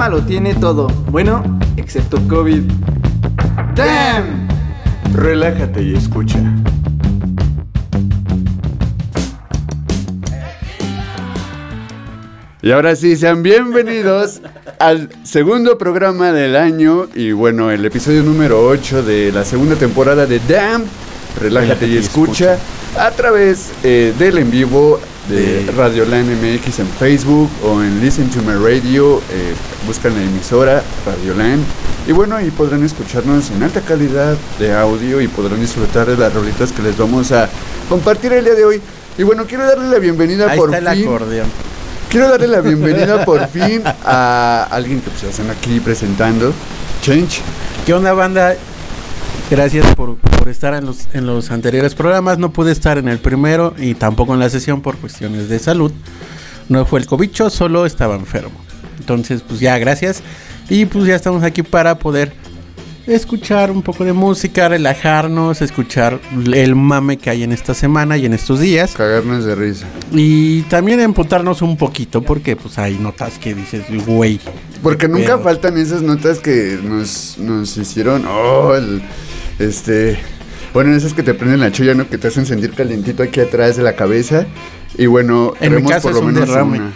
Programa lo tiene todo, bueno, excepto COVID. ¡Damn! Relájate y escucha. Y ahora sí, sean bienvenidos al segundo programa del año y bueno, el episodio número 8 de la segunda temporada de Damn. Relájate y escucha a través eh, del en vivo de Radio Land MX en Facebook o en Listen to My Radio. eh, buscan la emisora Radio Land. Y bueno, ahí podrán escucharnos en alta calidad de audio y podrán disfrutar de las rolitas que les vamos a compartir el día de hoy. Y bueno, quiero darle la bienvenida Ahí por está el fin. acordeón. Quiero darle la bienvenida por fin a alguien que pues, están aquí presentando. Change. ¿Qué onda, banda? Gracias por, por estar en los, en los anteriores programas. No pude estar en el primero y tampoco en la sesión por cuestiones de salud. No fue el cobicho, solo estaba enfermo. Entonces, pues ya, gracias. Y pues ya estamos aquí para poder escuchar un poco de música, relajarnos, escuchar el mame que hay en esta semana y en estos días. Cagarnos de risa. Y también emputarnos un poquito porque pues hay notas que dices, güey. Porque nunca pedo". faltan esas notas que nos, nos hicieron. Oh, el- este. Bueno, esas que te prenden la cholla, ¿no? Que te hacen sentir calientito aquí atrás de la cabeza. Y bueno, En mi caso por es lo un menos derrame. una-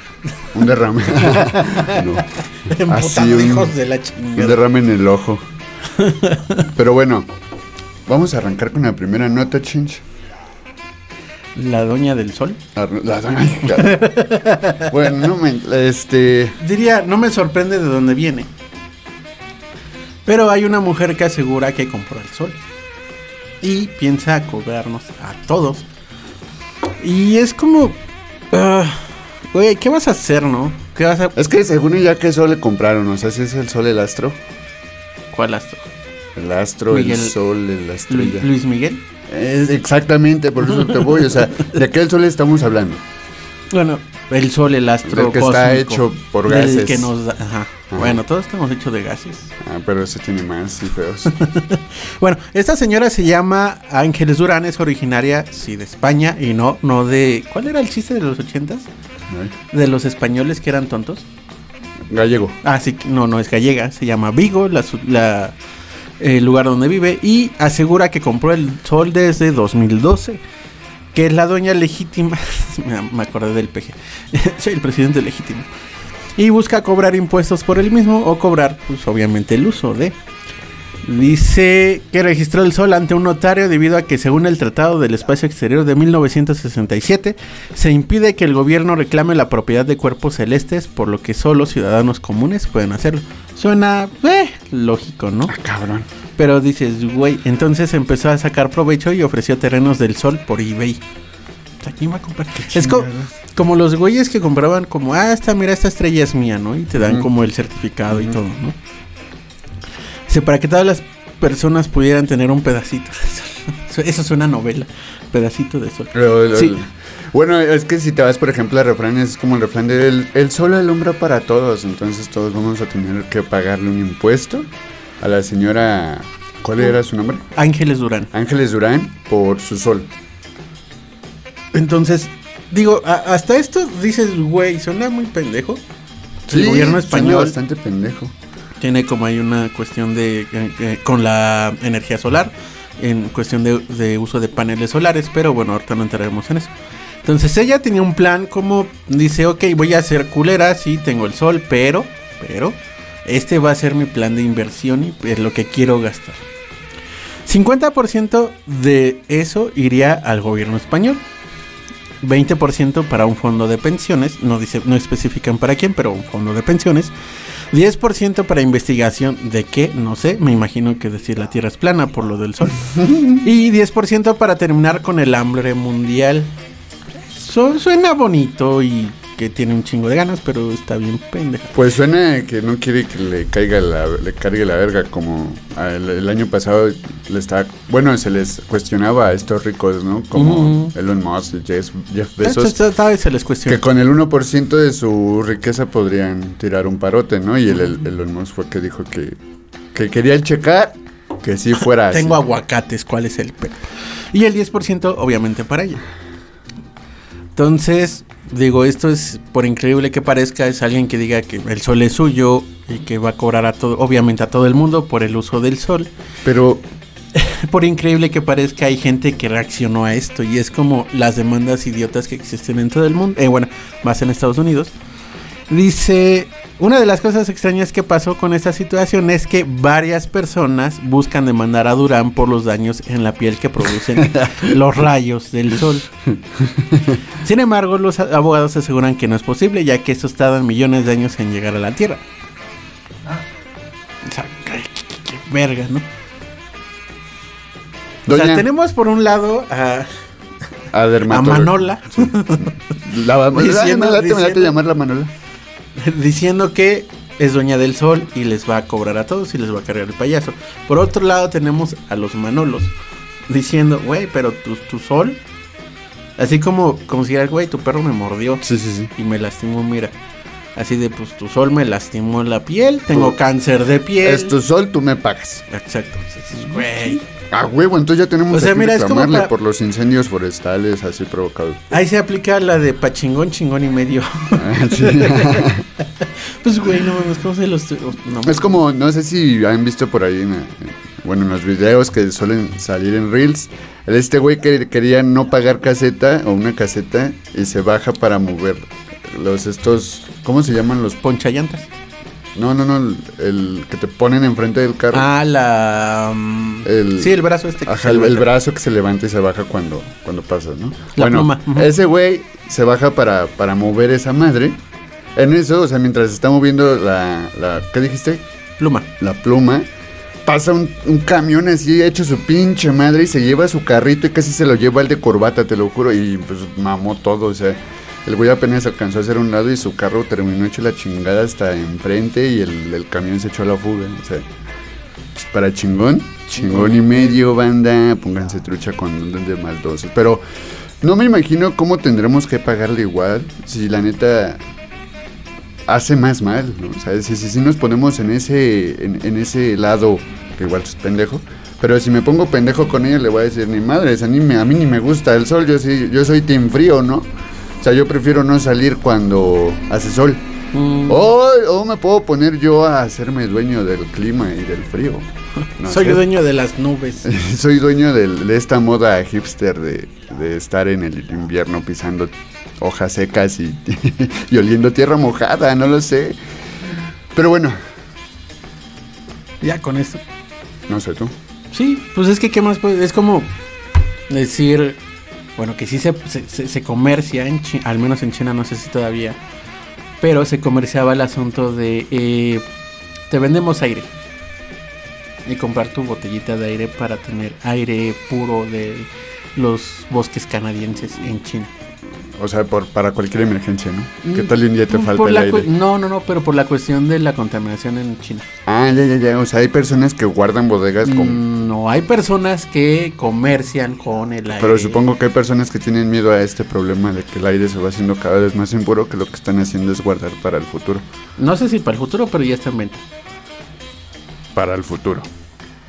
un derrame. no, Así, Emputando, un- hijos de la un derrame en el ojo. Pero bueno, vamos a arrancar con la primera nota, Chinch. La doña del sol. La doña- bueno, no me. Este. Diría, no me sorprende de dónde viene. Pero hay una mujer que asegura que compró el sol. Y piensa cobrarnos a todos. Y es como... ah, Güey, ¿qué vas a hacer, no? ¿Qué vas a... Es que según ella, ¿qué sol le compraron? O sea, si es el sol, el astro. ¿Cuál astro? El astro, Miguel- el sol, el Lu- estrella. Luis Miguel. Es exactamente, por eso te voy. O sea, ¿de qué sol estamos hablando? Bueno, el sol, el astro Del que está hecho por gases. que nos da- ajá. Bueno, todos estamos hechos de gases. Ah, pero ese tiene más y feos. Bueno, esta señora se llama Ángeles Durán, es originaria, sí, de España y no, no de... ¿Cuál era el chiste de los ochentas? De los españoles que eran tontos. Gallego. Ah, sí, que- no, no es gallega, se llama Vigo, la, el lugar donde vive, y asegura que compró el sol desde 2012, que es la dueña legítima, me, me acordé del PG, soy el presidente legítimo, y busca cobrar impuestos por el mismo o cobrar, pues obviamente, el uso de... Dice que registró el sol ante un notario debido a que según el Tratado del Espacio Exterior de 1967 se impide que el gobierno reclame la propiedad de cuerpos celestes por lo que solo ciudadanos comunes pueden hacerlo. Suena eh, lógico, ¿no? Ah, cabrón. Pero dices, güey, entonces empezó a sacar provecho y ofreció terrenos del sol por eBay. ¿quién va a comprar? Es co- como los güeyes que compraban como, ah, esta, mira, esta estrella es mía, ¿no? Y te dan como el certificado y todo, ¿no? Dice, para que todas las personas pudieran tener un pedacito de sol. Eso es una novela, pedacito de sol. Lo- lo- Sí. Bueno, es que si te vas, por ejemplo, a refranes, es como el refrán de el, el sol alumbra para todos, entonces todos vamos a tener que pagarle un impuesto a la señora, ¿cuál era su nombre? Ángeles Durán. Ángeles Durán por su sol. Entonces, digo, a- hasta esto dices, güey, suena muy pendejo. el gobierno suena español bastante pendejo. Tiene como hay una cuestión de eh, eh, con la energía solar, en cuestión de, uso de paneles solares, pero bueno, ahorita no entraremos en eso. Entonces ella tenía un plan como dice, ok, voy a hacer culera, sí, tengo el sol, pero, pero, este va a ser mi plan de inversión y es lo que quiero gastar. 50% de eso iría al gobierno español. 20% para un fondo de pensiones, no dice, no especifican para quién, pero un fondo de pensiones. 10% para investigación de qué, no sé, me imagino que decir la Tierra es plana por lo del sol. y 10% para terminar con el hambre mundial. Su- suena bonito y que tiene un chingo de ganas, pero está bien pendeja. Pues suena que no quiere que le caiga la, le cargue la verga como el, el año pasado le está, bueno, se les cuestionaba a estos ricos, ¿no? Como Ujú. Elon Musk Jeff, Jeff Esto- Bezos. esta vez se les cuestiona. Que con el 1% de su riqueza podrían tirar un parote, ¿no? Y el, el Elon Musk fue que dijo que, que quería checar que sí fuera así. Tengo aguacates, ¿cuál es el pedo? Y el 10% obviamente para ella. Entonces, digo, esto es, por increíble que parezca, es alguien que diga que el sol es suyo y que va a cobrar a todo, obviamente a todo el mundo por el uso del sol. Pero Por increíble que parezca, hay gente que reaccionó a esto y es como las demandas idiotas que existen en todo el mundo, eh, bueno, más en Estados Unidos. Dice, una de las cosas extrañas que pasó con esta situación es que varias personas buscan demandar a Durán por los daños en la piel que producen los rayos del sol. Sin embargo, los abogados aseguran que no es posible, ya que estos tardan millones de años en llegar a la Tierra. O sea, qué, qué- qué verga, ¿no? O sea, tenemos por un lado a, a Manola La, late, Diciendo- me late diciendo- llamarla Manola. diciendo que es dueña del sol y les va a cobrar a todos y les va a cargar el payaso. Por otro lado tenemos a los Manolos diciendo, güey, pero tu, tu sol, así como, como si güey, tu perro me mordió Sí, sí, sí. y me lastimó, mira. Así de, pues tu sol me lastimó la piel, tengo cáncer de piel. Es tu sol, tú me pagas. Exacto. Güey. Ah, huevo, entonces ya tenemos O sea, es como para- por los incendios forestales así provocados. Ahí se aplica la de pachingón, chingón y medio. Ah, sí. pues, güey, no mames, ¿cómo se los.? No, Es como, no sé si han visto por ahí, en, bueno, en los videos que suelen salir en Reels, el este güey que quería no pagar caseta o una caseta y se baja para mover los estos, ¿cómo se llaman los? Poncha llantas. No, no, no, el, el que te ponen enfrente del carro. Ah, la. El- sí, el brazo este. que Ajá, se el, el levanta. brazo que se levanta y se baja cuando, cuando pasa, ¿no? La bueno, pluma, ese güey se baja para, para mover esa madre. En eso, o sea, mientras está moviendo la, la ¿qué dijiste? Pluma. La pluma, pasa un, un camión así hecho su pinche madre y se lleva su carrito y casi se lo lleva el de corbata, te lo juro, y pues mamó todo, o sea, el güey apenas alcanzó a hacer un lado y su carro terminó hecho la chingada hasta enfrente y el, camión se echó a la fuga, o sea, para chingón, chingón y medio, banda, pónganse trucha con un de maldosos, pero no me imagino cómo tendremos que pagarle igual si la neta hace más mal, ¿no? O sea, si, si, si nos ponemos en ese, en, ese lado, que igual es pendejo, pero si me pongo pendejo con ella le voy a decir, ni madres, a mí, a mí ni me gusta el sol, yo, sí, yo soy team frío, ¿no? O sea, yo prefiero no salir cuando hace sol. Mm, O, o me puedo poner yo a hacerme dueño del clima y del frío. No Soy sé. dueño de las nubes. Soy dueño de esta moda hipster de, de estar en el invierno pisando hojas secas y, y oliendo tierra mojada, no lo sé. Pero bueno, ya con esto. no sé tú. Sí, pues es que qué más puede. Es como decir. Bueno, que sí se, se, comercia, en Chi- al menos en China, no sé si todavía. Pero se comerciaba el asunto de. eh, te vendemos aire. Y comprar tu botellita de aire para tener aire puro de los bosques canadienses en China. O sea, por, para cualquier emergencia, ¿no? ¿Qué Mm, tal un día te falta Por el aire? No, no, no, pero por la cuestión de la contaminación en China. Ah, ya, ya, ya. O sea, hay personas que guardan bodegas con... Mm, No, hay personas que comercian con el aire. Pero supongo que hay personas que tienen miedo a este problema de que el aire se va haciendo cada vez más impuro, que lo que están haciendo es guardar para el futuro. No sé si para el futuro, pero ya está en venta. Para el futuro.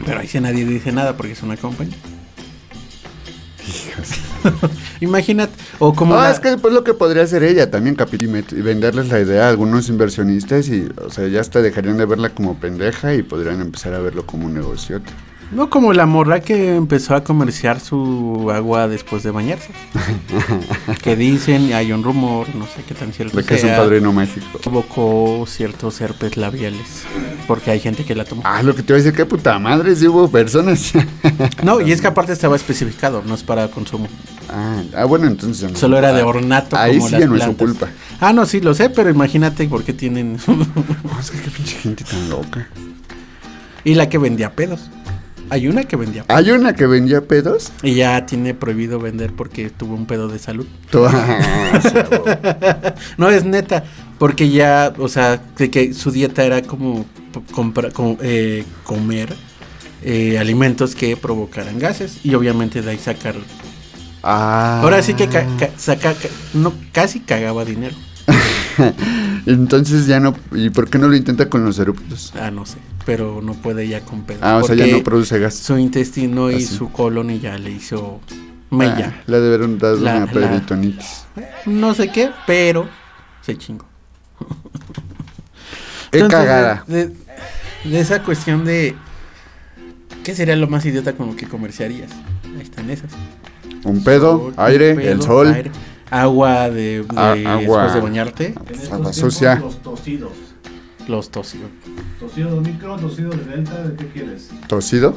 Pero ahí sí nadie dice nada porque es una compañía. Hijas. Imagínate, o como No, la- es que pues lo que podría hacer ella también, capi- y venderles la idea a algunos inversionistas y, o sea, ya hasta dejarían de verla como pendeja y podrían empezar a verlo como un negociote. no como la morra que empezó a comerciar su agua después de bañarse. que dicen, hay un rumor, no sé qué tan cierto De que es un padrino mágico. provocó ciertos herpes labiales. Porque hay gente que la tomó. Ah, lo que te iba a decir, qué puta madre, si hubo personas. No, y es que aparte estaba especificado, no es para consumo. Ah, ah, bueno, entonces no. Solo era de ornato Ahí como sí las ya no es su culpa. Ah, no, sí, lo sé, pero imagínate por qué tienen... Es que qué pinche gente tan loca. y la que vendía pedos. Hay una que vendía pedos. Hay una que vendía pedos. Y ya tiene prohibido vender porque tuvo un pedo de salud. Ah. No, es neta. Porque ya, o sea, de que su dieta era como compra- co- eh, comer eh, alimentos que provocaran gases. Y obviamente de ahí sacar. Ah. Ahora sí que ca- ca- saca, ca- no, casi cagaba dinero. Entonces ya no. ¿Y por qué no lo intenta con los eruptos? Ah, no sé. Pero no puede ya con pedos. Ah, o sea, ya no produce gas. Su intestino y Así. su colon y ya le hizo mella. Ah, le debieron dar La- una peritonitis. No sé qué, pero se chingó. Qué Entonces, cagada. De, de esa cuestión de. ¿Qué sería lo más idiota como que comerciarías? Ahí están esas. Un pedo, Sol, aire, un pedo, el sol. aire, agua de, de- Ah, agua. después de bañarte. Agua sucia. Los tosidos. Los tosidos. Tosido de micro, tosido de delta, ¿de qué quieres? ¿Tosido?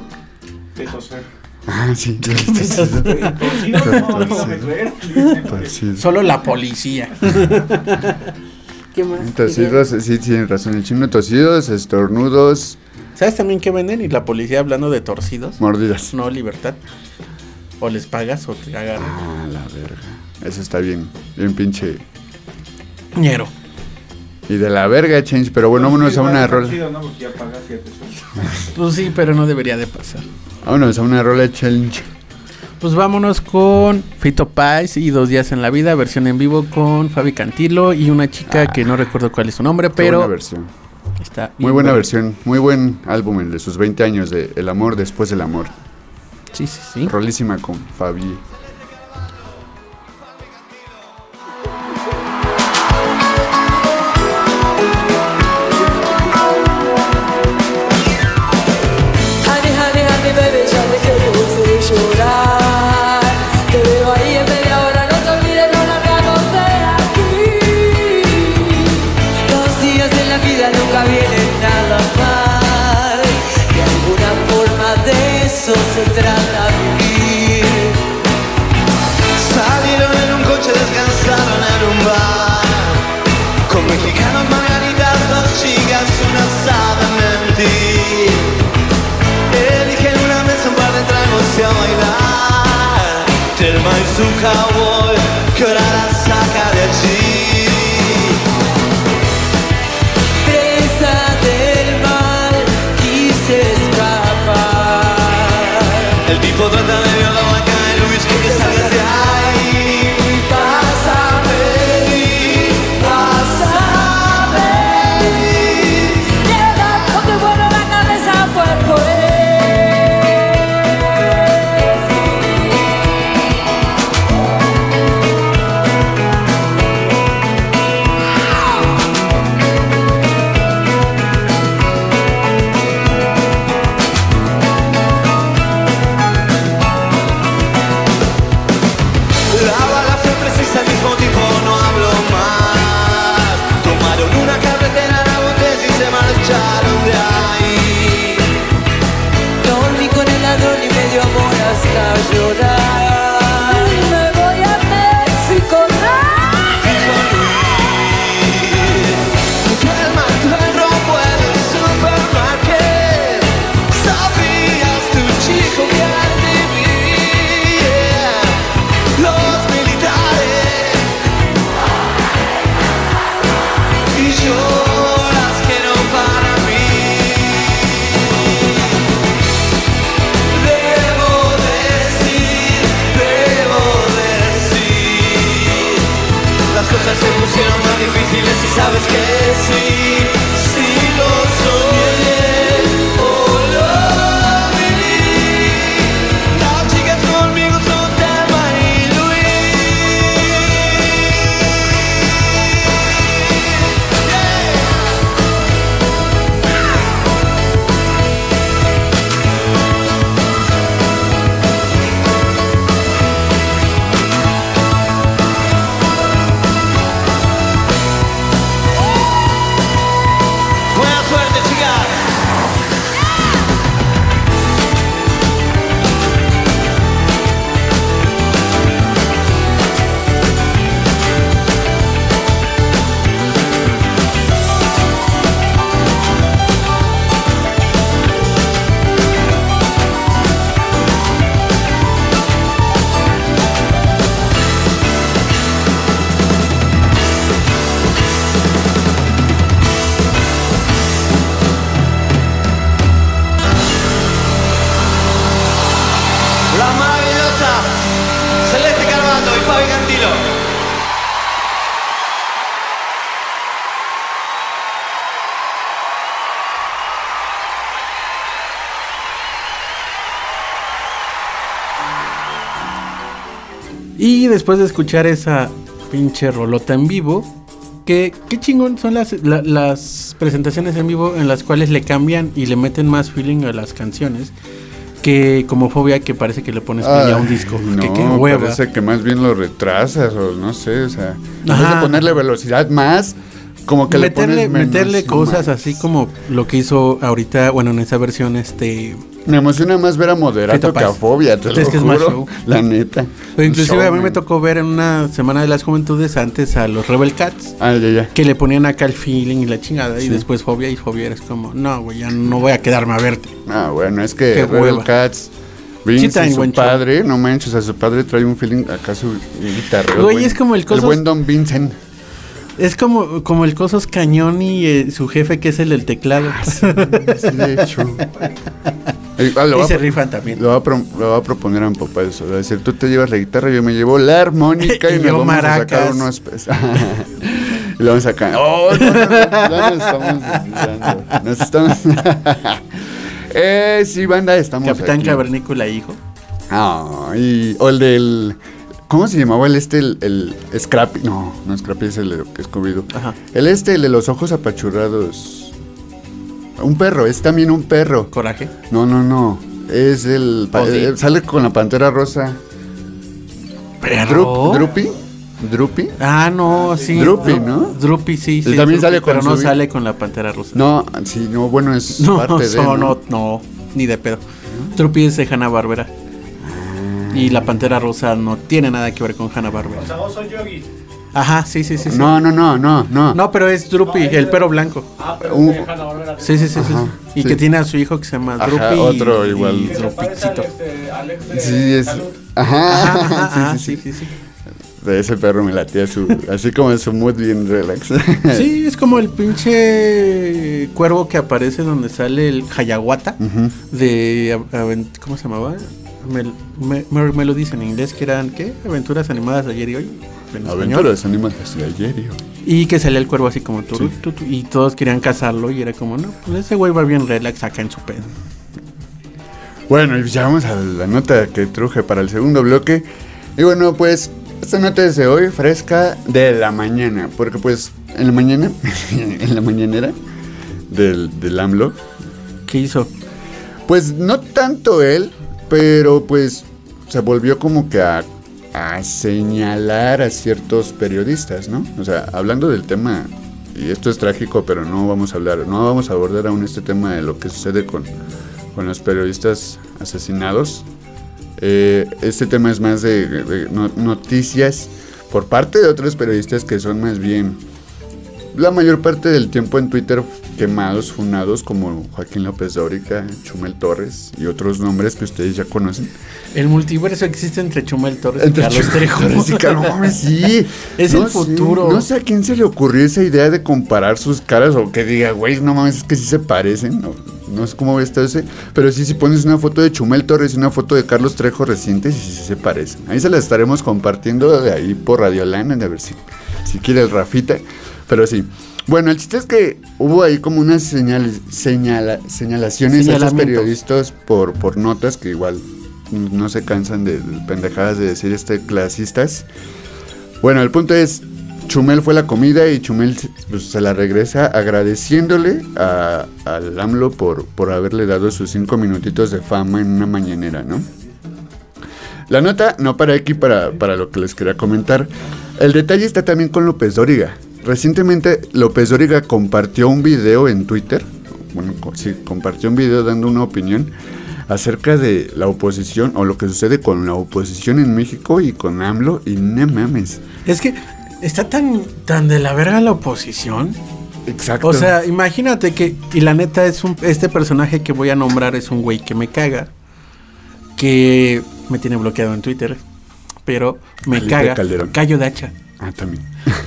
De toser. Ah, sí. Solo la policía. ¿Qué más? Tosidos, sí, tienen razón. El chino tosidos, estornudos, ¿Sabes también qué venden? Y la policía hablando de torcidos. mordidas. No, libertad. O les pagas o te agarran. Ah, la verga. Eso está bien. Bien pinche. Ñero. Y de la verga, change. Pero bueno, vámonos a una rola. Chido, ¿no? Porque ya pagas 7 pesos. Pues sí, pero no debería de pasar. Vámonos a una rola challenge. Pues vámonos con Fito Pais y Dos Días en la Vida, versión en vivo con Fabi Cantilo y una chica que no recuerdo cuál es su nombre, pero buena versión. está Muy bien buena versión. Muy buen álbum, el de sus 20 años de El amor después del amor. Sí, sí, sí. Rolísima con Fabi. Mexicanos, margaritas, dos chicas, una asada mentir. Eligen una mesa, un par de tragos y a bailar. Telma y su después de escuchar esa pinche rolota en vivo, que qué chingón son las, la- las presentaciones en vivo en las cuales le cambian y le meten más feeling a las canciones. Que como fobia que parece que le pones ya un disco. No, que qué hueva. parece que más bien lo retrasas o no sé, o sea, en vez de ponerle velocidad más, como que meterle, le pones meterle y cosas más. así como lo que hizo ahorita, bueno, en esa versión, este... Me emociona más ver a Moderato que a. Fobia, te Es lo que es más show. la neta. o inclusive a mí me tocó ver en una Semana de las Juventudes antes a los Rebel Cats. Ah, ya, ya. Que le ponían acá el feeling y la chingada. Y Sí. después fobia y fobia eres como, no, güey, ya no voy a quedarme a verte. Ah, bueno, es que Qué Rebel hueva. Cats, Vince y su buen show. padre, no manches, a su padre trae un feeling acá su guitarra. Güey, es como el Cosos- buen Don Vincent. Es como, como el Cosos Cañón y eh, su jefe que es el del teclado. Sí, de hecho. Eh, ah, lo y a se rifan también. Lo va, a pro- lo va a proponer a mi papá eso. Va a decir, tú te llevas la guitarra, yo me llevo la armónica y, Y yo vamos a sacar maracas. unos pesos. y lo vamos a sacar. ¡Oh! No, no, no, ya nos estamos deslizando. Nos estamos. eh, sí, banda, estamos. Capitán aquí. Cavernícola, hijo. Ah, y, o el del. ¿Cómo se llamaba el este? El, el Scrappy. No, no Scrappy es el que es Scooby-Doo. Ajá. El este, el de los ojos apachurrados. Un perro, es también un perro. Coraje. No, no, no. Es el. Oh, sí. eh, sale con la pantera rosa. ¿Perro? Drup, ¿Drupi? ¿Drupi? Ah, no, sí. Drupi, Dru- ¿no? Drupi, sí, sí. también Drupi, sale con Pero no sale con la pantera rosa. No, sí, no, bueno, es no, parte de. no, ¿no? no, no, ni de pedo. Drupi es de Hanna Barbera. Y la pantera rosa no tiene nada que ver con Hanna Barbera. O sea, vos soy Yogi. Ajá, sí, sí, sí. sí. No, no, no, no, no. No, pero es Drupi, el perro blanco. Ah, pero Uh. de Hanna-Barbera. Sí, sí, sí, sí. Ajá, Y sí. que tiene a su hijo que se llama Ajá, Drupi. y- otro y igual. Drupicito. este, Alex de Sí, es. Salud. Ajá, Ajá, ajá, ajá, sí, sí, sí. De ese perro me latía su. Así como su mood bien relax. Sí, es como el pinche cuervo que aparece donde sale el Hayaguata de a- ¿cómo se llamaba? Me, me, me- lo dice en inglés que eran ¿qué? Aventuras animadas de ayer y hoy. Aventuras animadas de ayer y hoy. Y que salía el cuervo así como tú, Sí. tú, tú, y todos querían cazarlo y era como, no, pues ese güey va bien relax acá en su pedo. Bueno, y ya vamos a la nota que truje para el segundo bloque. Y bueno, pues esta nota es de hoy, fresca de la mañana. Porque pues en la mañana, en la mañanera del, del AMLO, ¿Qué hizo? pues no tanto él, pero pues se volvió como que a, señalar a ciertos periodistas, ¿no? O sea, hablando del tema, y esto es trágico, pero no vamos a hablar, no vamos a abordar aún este tema de lo que sucede con, con los periodistas asesinados. Eh, este tema es más de, de no- noticias por parte de otros periodistas que son más bien la mayor parte del tiempo en Twitter quemados, funados, como Joaquín López Dóriga, Chumel Torres y otros nombres que ustedes ya conocen. El multiverso existe entre Chumel Torres Entre y Carlos Chumel Trejo. Torres y Carlos- sí. Es No el sé, futuro. no sé a quién se le ocurrió esa idea de comparar sus caras o que diga, güey, no mames, es que sí se parecen. No, no sé cómo ese. Pero sí, si pones una foto de Chumel Torres y una foto de Carlos Trejo recientes, sí, sí se parecen. Ahí se las estaremos compartiendo de ahí por Radio Lana, a ver si, si quiere el Rafita. Pero sí. Bueno, el chiste es que hubo ahí como unas señal, señala- señalaciones a estos periodistas por, por notas que igual no se cansan de pendejadas de decir este clasistas. Bueno, el punto es, Chumel fue la comida y Chumel pues, se la regresa agradeciéndole a, al AMLO por, por haberle dado sus cinco minutitos de fama en una mañanera, ¿no? La nota no para aquí para, para lo que les quería comentar. El detalle está también con López Dóriga. Recientemente López Dóriga compartió un video en Twitter. Bueno, sí, compartió un video dando una opinión acerca de la oposición o lo que sucede con la oposición en México y con AMLO y no mames. Es que está tan, tan de la verga la oposición. Exacto. O sea, imagínate que, y la neta es un, este personaje que voy a nombrar es un güey que me caga, que me tiene bloqueado en Twitter, pero me caga. Calderón. Cayo de hacha. Ah, también.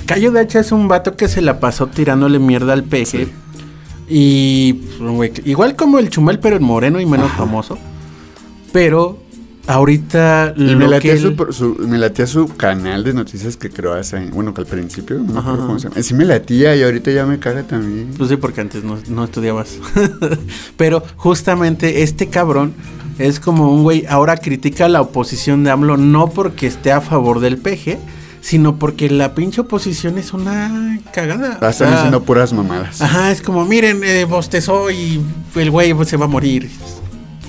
Cayo de hacha es un vato que se la pasó tirándole mierda al peje. Y pues, un güey que- igual como el chumel, pero en moreno y menos famoso. Pero ahorita Y me que latía, él- su, pro- su- me latía su canal de noticias que creó hace. Bueno, que al principio, no me Ajá, cómo se llama. Sí me latía y ahorita ya me caga también. Pues sí, porque antes no, no estudiabas. Pero justamente este cabrón es como un güey, ahora critica a la oposición de AMLO no porque esté a favor del peje, sino porque la pinche oposición es una cagada. O Están sea, haciendo puras mamadas. Ajá, es como, miren, eh, bostezó y el güey pues, se va a morir.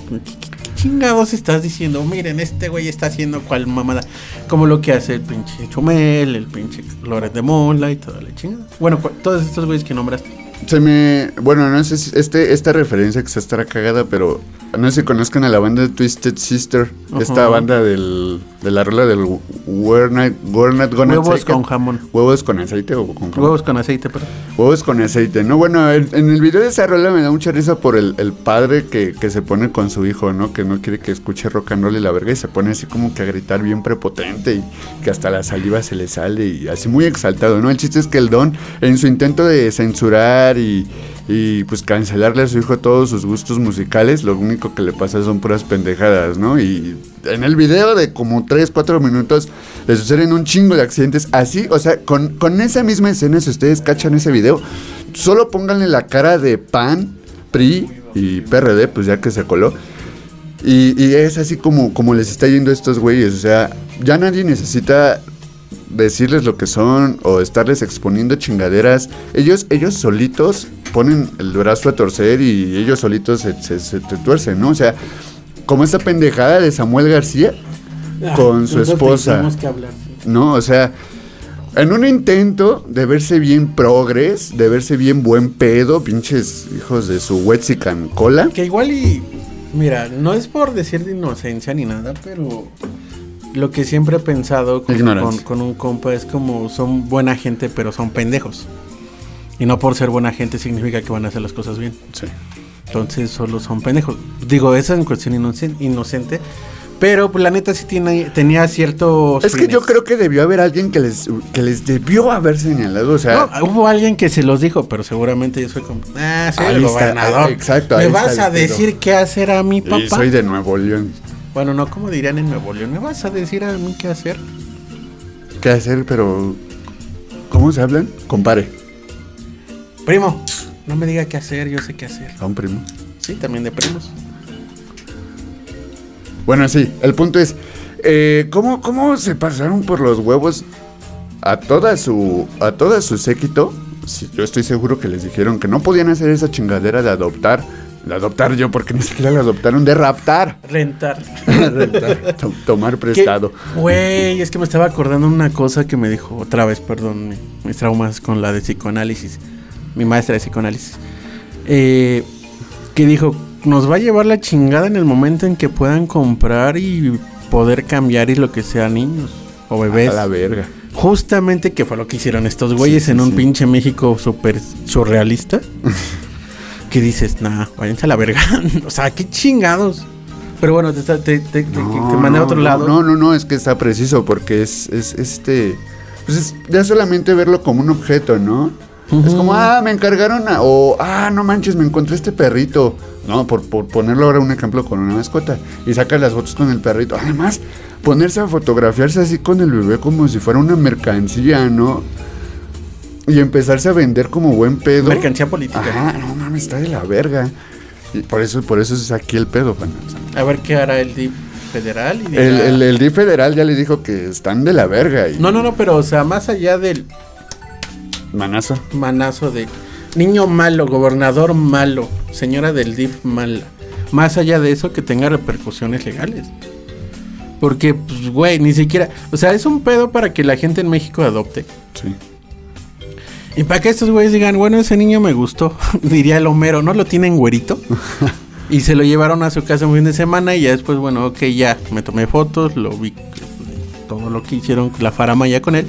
¿Qué, chingados estás diciendo? Miren, este güey está haciendo cual mamada. Como lo que hace el pinche Chumel, el pinche Loret de Mola y toda la chingada. Bueno, todos estos güeyes que nombras. Se me. Bueno, no sé si. Este, esta referencia que se estará cagada, pero. No sé si conozcan a la banda de Twisted Sister. Esta banda del, de la rola del We're Not, We're Not Gonna Huevos Take It. con jamón. ¿Huevos con aceite o con jamón? Huevos con aceite, pero. Huevos con aceite, ¿no? Bueno, en, en el video de esa rola me da mucha risa por el, el padre que, que se pone con su hijo, ¿no? Que no quiere que escuche rock and roll y la verga y se pone así como que a gritar bien prepotente y que hasta la saliva se le sale y así muy exaltado, ¿no? El chiste es que el don, en su intento de censurar y, y pues cancelarle a su hijo todos sus gustos musicales, lo único que le pasa son puras pendejadas, ¿no? Y en el video de como 3, 4 minutos le suceden un chingo de accidentes así, o sea, con, con esa misma escena, si ustedes cachan ese video, solo pónganle la cara de PAN, PRI y PRD, pues ya que se coló. Y, es así como, como les está yendo a estos güeyes, o sea, ya nadie necesita decirles lo que son o estarles exponiendo chingaderas. Ellos, ellos solitos ponen el brazo a torcer y ellos solitos se, se- se te tuercen, ¿no? O sea, como esa pendejada de Samuel García con su esposa. tenemos que hablar. ¿no? O sea, en un intento de verse bien progres, de verse bien buen pedo, pinches hijos de su Wexican cola. Que igual y. Mira, no es por decir de inocencia ni nada, pero. Lo que siempre he pensado con, Ignorancia. con- con un compa es como son buena gente, pero son pendejos. Y no por ser buena gente significa que van a hacer las cosas bien. Sí. Entonces solo son pendejos. Digo, esa es en cuestión inocen- inocente. Pero pues, la neta sí tiene, tenía ciertos. Es que yo creo que debió haber alguien que les, que les debió haber señalado. O sea, No, hubo alguien que se los dijo, pero seguramente yo soy como. Ah, soy Ahí el está, gobernador. ahí- exacto, ¿Me ahí vas está a decir qué hacer a mi y papá? soy de Nuevo León. Bueno, no, como dirían en Nuevo León. ¿Me vas a decir a mí qué hacer? ¿Qué hacer? Pero. ¿Cómo se hablan? Compare. Primo, no me diga qué hacer, yo sé qué hacer. A un primo. Sí, también de primos. Bueno, sí, el punto es, eh, ¿cómo, ¿cómo se pasaron por los huevos a toda su, a toda su séquito? Sí, yo estoy seguro que les dijeron que no podían hacer esa chingadera de adoptar, adoptar yo, porque ni siquiera la adoptaron, de raptar, Rentar. Rentar, to- tomar prestado. Güey, es que me estaba acordando una cosa que me dijo otra vez, perdón, mi- mis traumas con la de psicoanálisis. Mi maestra de psicoanálisis. Eh, que dijo, nos va a llevar la chingada en el momento en que puedan comprar y poder cambiar y lo que sea niños o bebés. A la verga. Justamente que fue lo que hicieron estos güeyes Sí, sí, en un sí. pinche México súper surrealista. que dices, nah, váyanse a la verga. o sea, qué chingados. Pero bueno, te, te, te, te- te mandé a otro no, lado. No, no, no, es que está preciso porque es, es este. Pues es ya solamente verlo como un objeto, ¿no? Es como, ah, me encargaron a- o, ah, no manches, me encontré este perrito. No, por, por ponerlo ahora un ejemplo con una mascota. Y saca las fotos con el perrito. Además, ponerse a fotografiarse así con el bebé como si fuera una mercancía, ¿no? Y empezarse a vender como buen pedo. Mercancía política. Ajá, no mames, está de la verga. Y por eso, por eso es aquí el pedo, Juan. A ver qué hará el DIF federal. y El, dirá- el, el DIF federal ya le dijo que están de la verga. Y No, no, no, pero o sea, más allá del Manazo. manazo de niño malo, gobernador malo, señora del DIF mala. Más allá de eso, que tenga repercusiones legales. Porque, pues, güey, ni siquiera. O sea, es un pedo para que la gente en México adopte. Sí. Y para que estos güeyes digan, bueno, ese niño me gustó, diría el Homero, ¿no lo tienen güerito? y se lo llevaron a su casa un fin de semana y ya después, bueno, ok, ya, me tomé fotos, lo vi, todo lo que hicieron, la faramaya con él,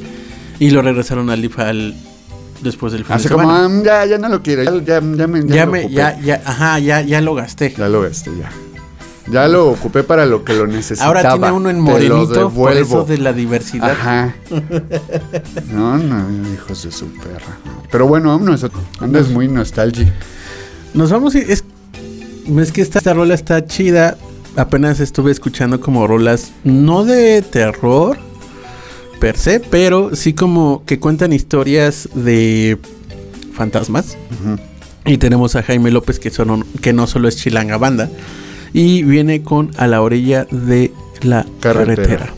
y lo regresaron al al- después del fin de como, semana. "Ah, ya, ya no lo quiero. Ya, ya, ya me, ya ya me, ocupé". ya, ya, ajá, ya, ya lo gasté. Ya lo gasté, ya. Ya lo ocupé para lo que lo necesitaba. Ahora tiene uno en morenito por eso de la diversidad. Ajá. No, no, hijos de su perra. Pero bueno, vámonos. Andas muy nostálgico. Nos vamos y es, es que esta, esta rola está chida. Apenas estuve escuchando como rolas no de terror per se, pero sí como que cuentan historias de fantasmas. Y tenemos a Jaime López que, son, que no solo es chilanga banda. Y viene con A la orilla de la Carretera. carretera.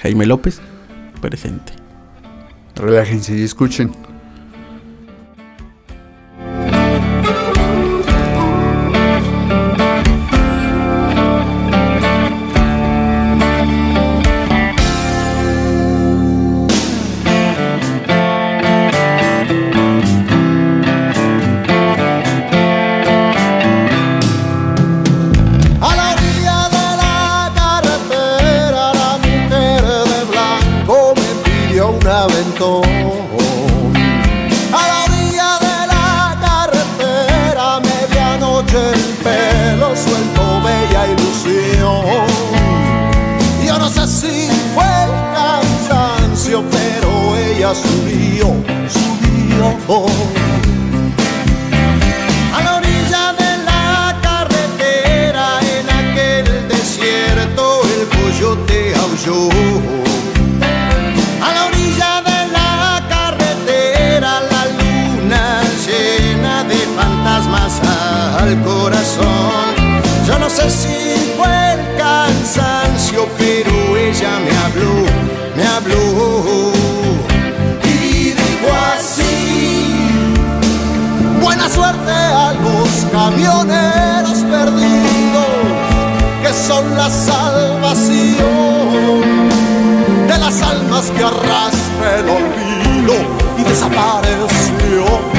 Jaime López, presente. Relájense y escuchen. Subió, subió. Camioneros perdidos, que son la salvación de las almas que arrastra el olvido y desapareció.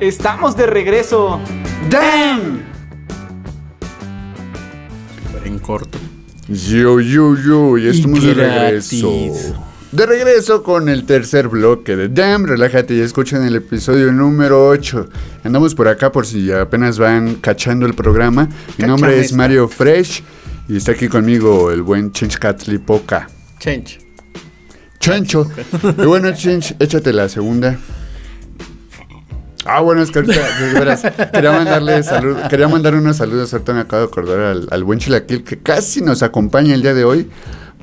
¡Estamos de regreso! ¡Damn! En corto. Yo, yo, yo, ya Y estamos de regreso. De regreso con el tercer bloque de Damn, relájate y escuchen el episodio número 8. Andamos por acá por si apenas van cachando el programa. Mi nombre es. Mario Fresh y está aquí conmigo el buen Chinchcatlipoca. Change. Chancho. Y bueno, Chinch, échate la segunda. Ah, bueno, es que ahorita, de veras, quería mandarle salud, quería mandar unos saludos, ahorita me acabo de acordar al, al buen Chilaquil que casi nos acompaña el día de hoy,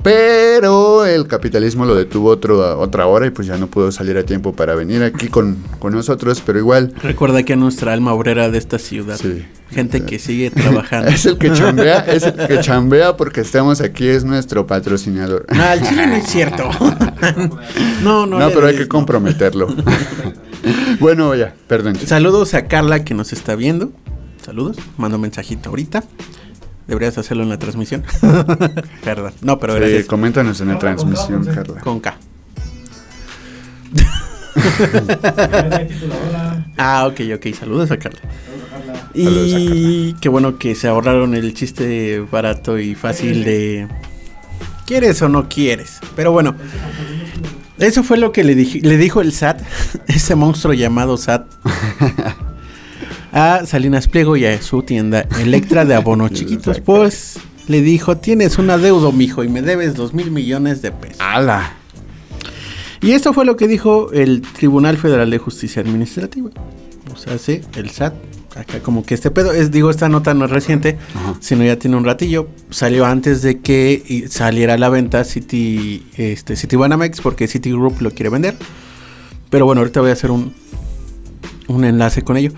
pero el capitalismo lo detuvo otro, otra hora y pues ya no pudo salir a tiempo para venir aquí con, con nosotros, pero igual Recuerda que nuestra alma obrera de esta ciudad. Sí. Gente que sigue trabajando. es el que chambea, es el que chambea porque estamos aquí, es nuestro patrocinador. No, al chile no es cierto. no, no. No, pero hay que no. bueno, ya, perdón. Saludos a Carla que nos está viendo. Saludos. Mando un mensajito ahorita. Deberías hacerlo en la transmisión. Perdón. No, pero Sí, gracias. coméntanos en la transmisión, Carla. Con K. Ah, ok, ok. Saludos a Carla. Carla. Saludos a Y qué bueno que se ahorraron el chiste barato y fácil de ¿Quieres o no quieres? Pero bueno, eso fue lo que le, dije- le dijo el SAT, ese monstruo llamado SAT, a Salinas Pliego y a su tienda Electra de abonos chiquitos. Pues le dijo, tienes un adeudo, mijo, y me debes dos mil millones de pesos. ¡Hala! Y esto fue lo que dijo el Tribunal Federal de Justicia Administrativa. O sea, sí, el SAT. Acá como que este pedo, es, digo, esta nota no es reciente, sino ya tiene un ratillo. Salió antes de que saliera a la venta City, este, City Banamex, porque Citigroup lo quiere vender. Pero bueno, ahorita voy a hacer un, un enlace con ello.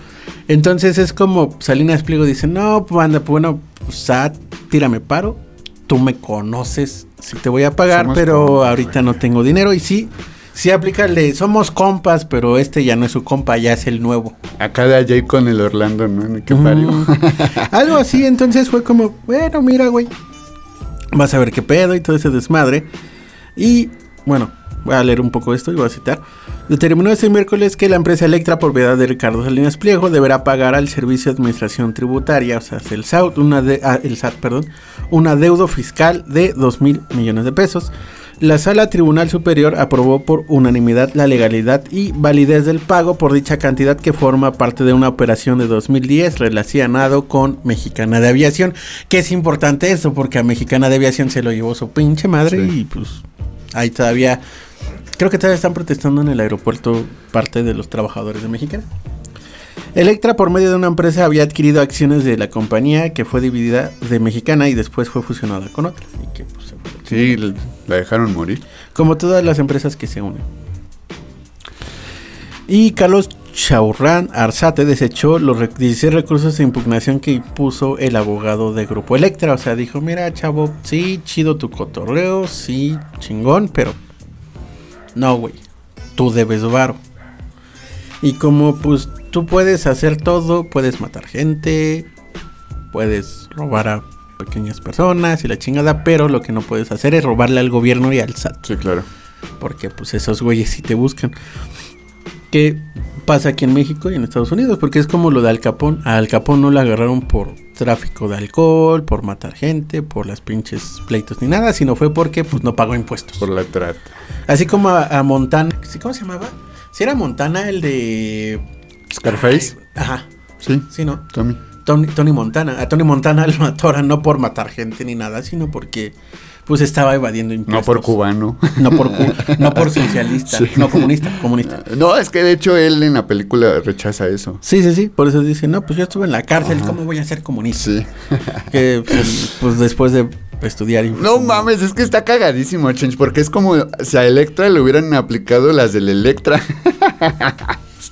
Entonces es como Salinas Pliego dice, no, pues anda, pues bueno, pues, SAT, tírame paro. Tú me conoces, si te voy a pagar, Somos pero ahorita no tengo dinero. Y sí, sí de somos compas, pero este ya no es su compa, ya es el nuevo. Acá de allá con el Orlando, ¿no? ¿Qué parió? Mm. Algo así, entonces fue como, bueno, mira, güey. Vas a ver qué pedo y todo ese desmadre. Y bueno, voy a leer un poco esto y voy a citar. Determinó este miércoles que la empresa Electra, propiedad de Ricardo Salinas Pliego, deberá pagar al Servicio de Administración Tributaria, o sea, el SAT, una de, ah, el SAT, perdón, un adeudo fiscal de 2 mil millones de pesos. La Sala Tribunal Superior aprobó por unanimidad la legalidad y validez del pago por dicha cantidad que forma parte de una operación de 2010 relacionado con Mexicana de Aviación. Que es importante eso porque a Mexicana de Aviación se lo llevó su pinche madre Sí. y pues ahí todavía... Creo que todavía están protestando en el aeropuerto parte de los trabajadores de Mexicana. Electra, por medio de una empresa, había adquirido acciones de la compañía que fue dividida de Mexicana y después fue fusionada con otra. Y que. Sí, la dejaron morir. Como todas las empresas que se unen. Y Carlos Chaurrán Arzate desechó los rec- 16 recursos de impugnación que impuso el abogado de Grupo Electra. O sea, dijo, mira, chavo, sí, chido tu cotorreo, sí, chingón, pero no, güey, tú debes varo. Y como pues tú puedes hacer todo, puedes matar gente, puedes robar a pequeñas personas y la chingada, pero lo que no puedes hacer es robarle al gobierno y al SAT. Sí, claro. Porque pues esos güeyes sí te buscan. ¿Qué pasa aquí en México y en Estados Unidos? Porque es como lo de Al Capón. A Al Capón no lo agarraron por tráfico de alcohol, por matar gente, por las pinches pleitos ni nada, sino fue porque pues no pagó impuestos. Por la trata. Así como a, a Montana. ¿sí, ¿Cómo se llamaba? Si era Montana el de... Scarface. Ajá. Sí, Sí, ¿no? Tommy. Tony, Tony Montana. A Tony Montana lo mataron no por matar gente ni nada, sino porque pues estaba evadiendo No impuestos. por cubano. No por, cu- no por socialista. Sí. No comunista, comunista. No, es que de hecho él en la película rechaza eso. Sí, sí, sí. Por eso dice, no, pues yo estuve en la cárcel, ¿cómo voy a ser comunista? Sí. Que pues, pues, después de estudiar... y- No mames, es que está cagadísimo, Change, porque es como si a Electra le hubieran aplicado las del Electra.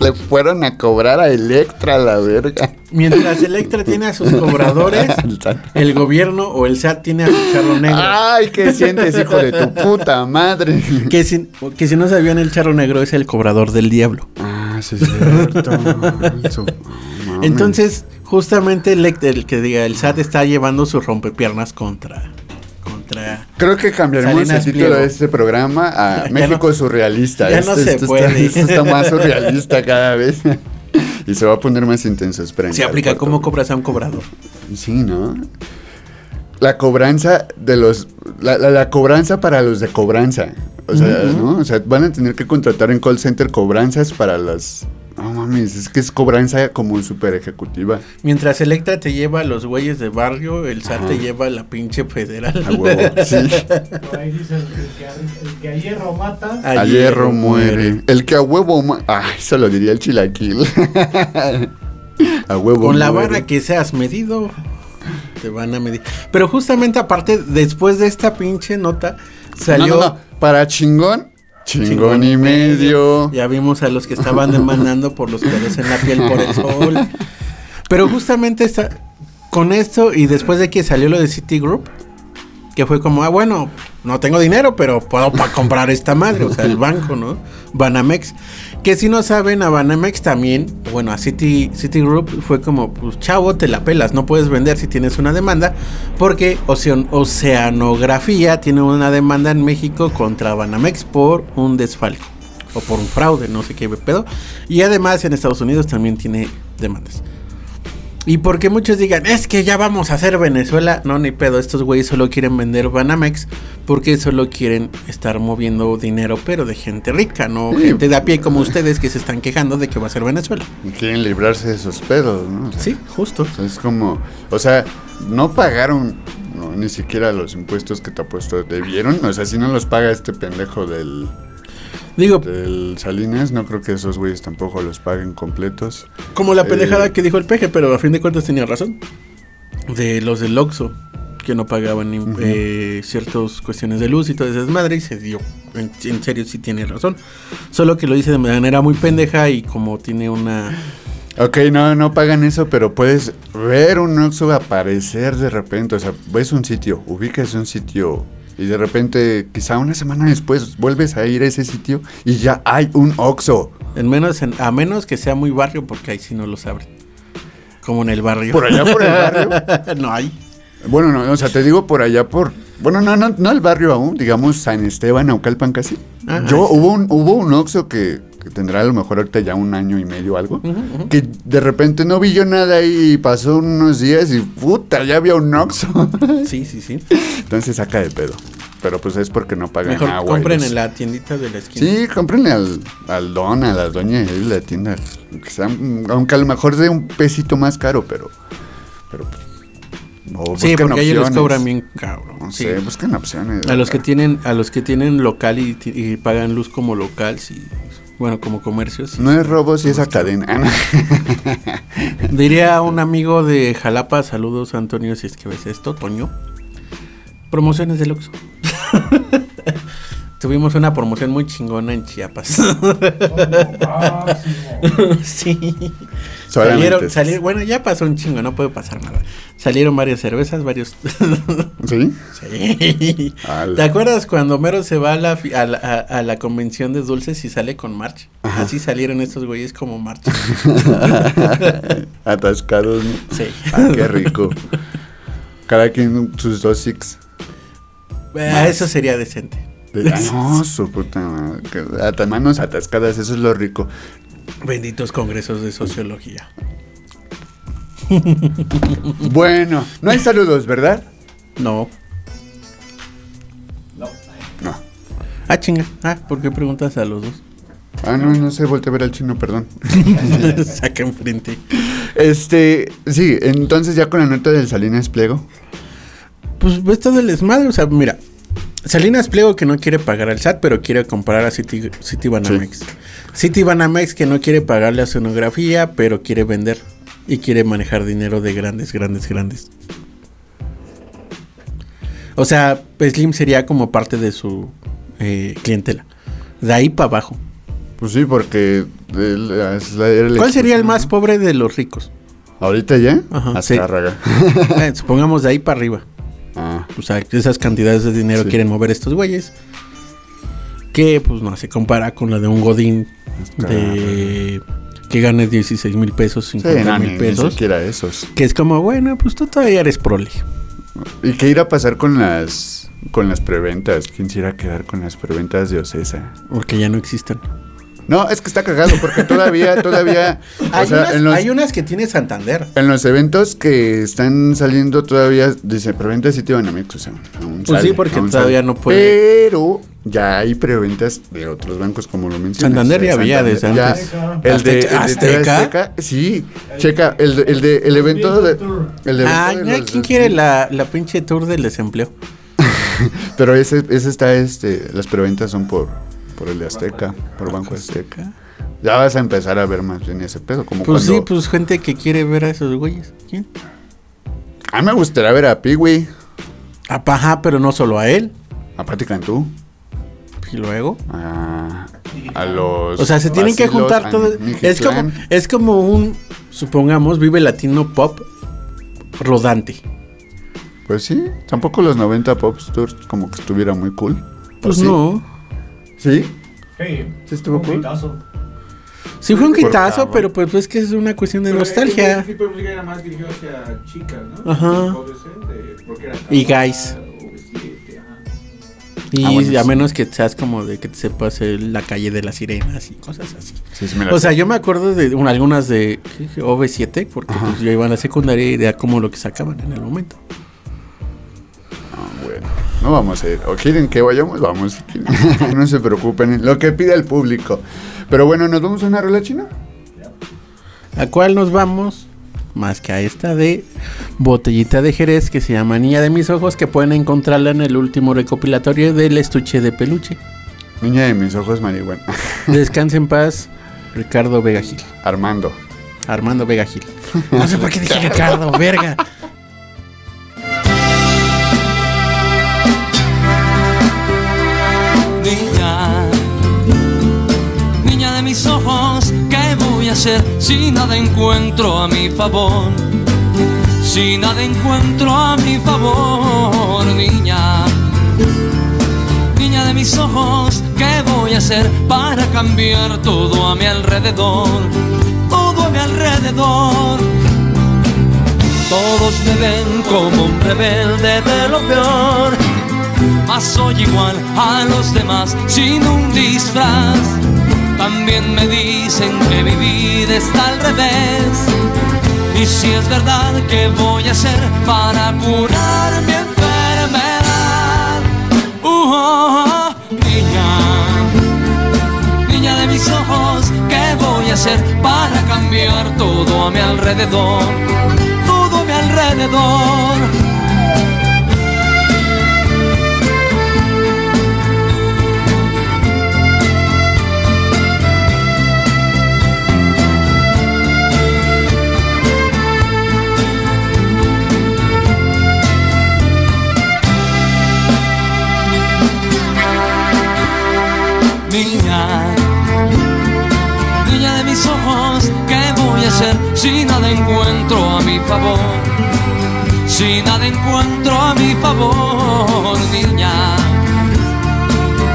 Le fueron a cobrar a Electra la verga. Mientras Electra tiene a sus cobradores, El gobierno o el SAT tiene a su charro negro. Ay, ¿qué sientes, hijo de tu puta madre? Que si, que si no sabían, el charro negro es el cobrador del diablo. Ah, sí, es cierto. Eso. Entonces, justamente el, el que diga, el SAT está llevando sus rompepiernas contra. Creo que cambiaremos el título de este programa a México no- surrealista. ya no se esto puede. Está, esto está más surrealista cada vez. y se va a poner más intenso, esperen. Se aplica cómo cobras a un cobrador. Sí, ¿no? La cobranza de los... La, la- la cobranza para los de cobranza. O sea, ¿no? O sea, van a tener que contratar en call center cobranzas para las... No mames, es que es cobranza como súper ejecutiva. Mientras Electra te lleva a los güeyes de barrio, el SAT te lleva a la pinche federal. A huevo, sí. Por ahí dice el que, a- el que a hierro mata. A A hierro muere. El que a huevo... mu- Ay, eso lo diría el chilaquil. a huevo Con la muere. vara que seas medido, te van a medir. Pero justamente aparte, después de esta pinche nota, salió... No, no, no. Para chingón, chingón, y medio. Ya vimos a los que estaban demandando por los pelos en la piel por el sol. Pero justamente esta, con esto y después de que salió lo de Citigroup, que fue como, ah, bueno, no tengo dinero, pero puedo para comprar esta madre, o sea, el banco, ¿no? Banamex. Que si no saben, a Banamex también, bueno, a Citi, Citigroup fue como, pues chavo, te la pelas, no puedes vender si tienes una demanda, porque Ocean- Oceanografía tiene una demanda en México contra Banamex por un desfalco o por un fraude, no sé qué pedo. Y además en Estados Unidos también tiene demandas. Y porque muchos digan, es que ya vamos a hacer Venezuela. No, ni pedo, estos güeyes solo quieren vender Banamex porque solo quieren estar moviendo dinero, pero de gente rica, no Sí. gente de a pie como ustedes que se están quejando de que va a ser Venezuela. Y Quieren librarse de esos pedos, ¿no? O sea, Sí, justo. o sea, es como, o sea, no pagaron no, ni siquiera los impuestos que te ha puesto. ¿Debieron? O sea, si no los paga este pendejo del, Digo, del Salinas, no creo que esos güeyes tampoco los paguen completos. como la pendejada Eh. que dijo el peje, pero a fin de cuentas tenía razón. De los del Oxxo, que no pagaban eh, ciertas cuestiones de luz y todo ese desmadre, y se dio. En, en serio, sí tiene razón. Solo que lo dice de manera muy pendeja y como tiene una... Ok, no, no pagan eso, pero puedes ver un Oxxo aparecer de repente. O sea, ves un sitio, ubicas un sitio y de repente, quizá una semana después, vuelves a ir a ese sitio y ya hay un Oxxo. En menos, en- a menos que sea muy barrio, porque ahí sí no los abren. Como en el barrio. Por allá por el barrio. no hay. Bueno, no, o sea, te digo por allá por. Bueno, no, no, no el barrio aún, digamos San Esteban, Naucalpan casi. Yo sí. hubo un, hubo un Oxxo que, que tendrá a lo mejor ahorita ya un año y medio o algo. Que de repente no vi yo nada y pasó unos días y puta, ya había un Oxxo. Sí, sí, sí. Entonces saca de pedo. Pero pues es porque no pagan Mejor agua. compren en la tiendita de la esquina. Sí, cómprenle al, al don, a la doña de la tienda. Aunque, sea- aunque a lo mejor de un pesito más caro, pero. Pero. pues, o Sí, porque ellos cobran bien cabrón. No sí. sé, busquen opciones. A los que tienen, a los que tienen local y, y pagan luz como local, sí. Bueno, como comercios. sí. No es robo si es a cadena. Diría un amigo de Jalapa, saludos Antonio, si es que ves esto, Toño. Promociones de Luxo. Tuvimos una promoción muy chingona en Chiapas. sí. Solamente Salieron, salir, bueno, ya pasó un chingo, no puede pasar nada. Salieron varias cervezas, varios. ¿Sí? sí. Ala. ¿Te acuerdas cuando Mero se va a la, fi- a la, a- a la convención de dulces y sale con March? Así salieron estos güeyes como March. Atascados, ¿no? Sí. Ah, qué rico. Cada quien sus dos six. Ah, eso sería decente. No, su puta madre. Manos atascadas, eso es lo rico. Benditos congresos de sociología. Bueno, no hay saludos, ¿verdad? No. No. Ah, chinga. Ah, ¿por qué preguntas a los dos? Ah, no, no sé, volteé a ver al chino, perdón. Saca enfrente. Este, sí, entonces ya con la nota del Salinas Pliego. Pues ves todo el desmadre, o sea, mira. Salinas Pliego que no quiere pagar al SAT, pero quiere comprar a City, City Banamex. City Banamex que no quiere pagarle a sonografía, pero quiere vender. Y quiere manejar dinero de grandes, grandes, grandes. O sea, Slim sería como parte de su eh, clientela. De ahí para abajo. Pues sí, porque ¿Cuál sería el más pobre de los ricos? ¿Ahorita ya? Ajá, sí. Azcárraga. Eh, supongamos de ahí para arriba. Ah, O sea, esas cantidades de dinero Sí. quieren mover estos güeyes. Que pues no se compara con la de un Godín de que gane 16 mil pesos, sí, 50 no, ni, mil ni pesos. siquiera esos. Que es como, bueno, pues tú todavía eres prole. ¿Y qué irá a pasar con las con las preventas? ¿Quién se irá a quedar con las preventas de Ocesa? Porque ya no existen. No, es que está cagado porque todavía, todavía, o Hay, sea, unas, en los, hay unas que tiene Santander. en los eventos que están saliendo todavía, dice preventa City Banamex, o sea, aún Pues sí, porque aún todavía sale. no puede. Pero ya hay preventas de otros bancos como lo mencionas. Santander ya había Santander, desde ya. antes. El de, el de Azteca- sí, checa, el, de- el de el evento de, el evento Ah, de ya, los- ¿quién quiere la, la pinche tour del desempleo? Pero ese, ese está, este, las preventas son por, por el de Azteca, por Banco Azteca. Ya vas a empezar a ver más bien ese como Pues cuando... sí, pues gente que quiere ver a esos güeyes. ¿Quién? A mí me gustaría ver a Piwi, Ah, Ajá, pero no solo a él. a Pati Cantú, Y luego. a, a los... O sea, se tienen que juntar a todo. Es como, es como un, supongamos, vive latino pop rodante. Pues sí, tampoco los 90 Pop Tours como que estuviera muy cool. Pues ¿O sí? no. ¿Sí? Sí, ¿Sí estuvo un cool? hitazo. Sí fue un quitazo, pero pues es que es una cuestión de Pero nostalgia. Ese tipo de música era más dirigido hacia chicas, ¿no? Ajá. Y guys. ajá. Y Ah, bueno, a sí. menos que seas como de que te sepas la calle de las sirenas y cosas así. Sí, sí me la O sea, yo me acuerdo de un- algunas de ¿qué? OV7, porque Ajá. pues yo iba a la secundaria y era como lo que sacaban en el momento. Bueno, no vamos a ir. ¿O quieren que vayamos? Vamos. no se preocupen, lo que pida el público. Pero bueno, ¿nos vamos a una rola china? ¿A cuál nos vamos? Más que a esta de botellita de Jerez que se llama Niña de mis ojos, que pueden encontrarla en el último recopilatorio del estuche de peluche. Niña de mis ojos, marihuana. Descanse en paz, Ricardo Vega Gil. Armando. Armando Vega Gil. No sé por qué dije Ricardo, verga. Si nada encuentro a mi favor? Si nada encuentro a mi favor, niña. Niña de mis ojos, ¿qué voy a hacer para cambiar todo a mi alrededor? Todo a mi alrededor. Todos me ven como un rebelde de lo peor. Mas soy igual a los demás sin un disfraz. También me dicen que mi vida está al revés. Y si es verdad, ¿qué voy a hacer para curar mi enfermedad? Uh, oh, oh, niña, niña de mis ojos, ¿qué voy a hacer para cambiar todo a mi alrededor? Todo a mi alrededor. Si nada encuentro a mi favor? Si nada encuentro a mi favor, niña.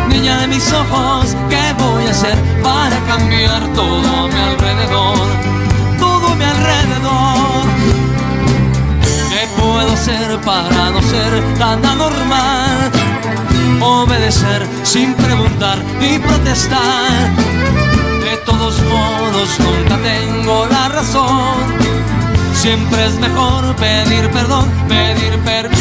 Niña de mis ojos, ¿qué voy a hacer para cambiar todo a mi alrededor? Todo a mi alrededor. ¿Qué puedo hacer para no ser tan anormal? Obedecer sin preguntar ni protestar. Todos modos nunca tengo la razón. Siempre es mejor pedir perdón, pedir permiso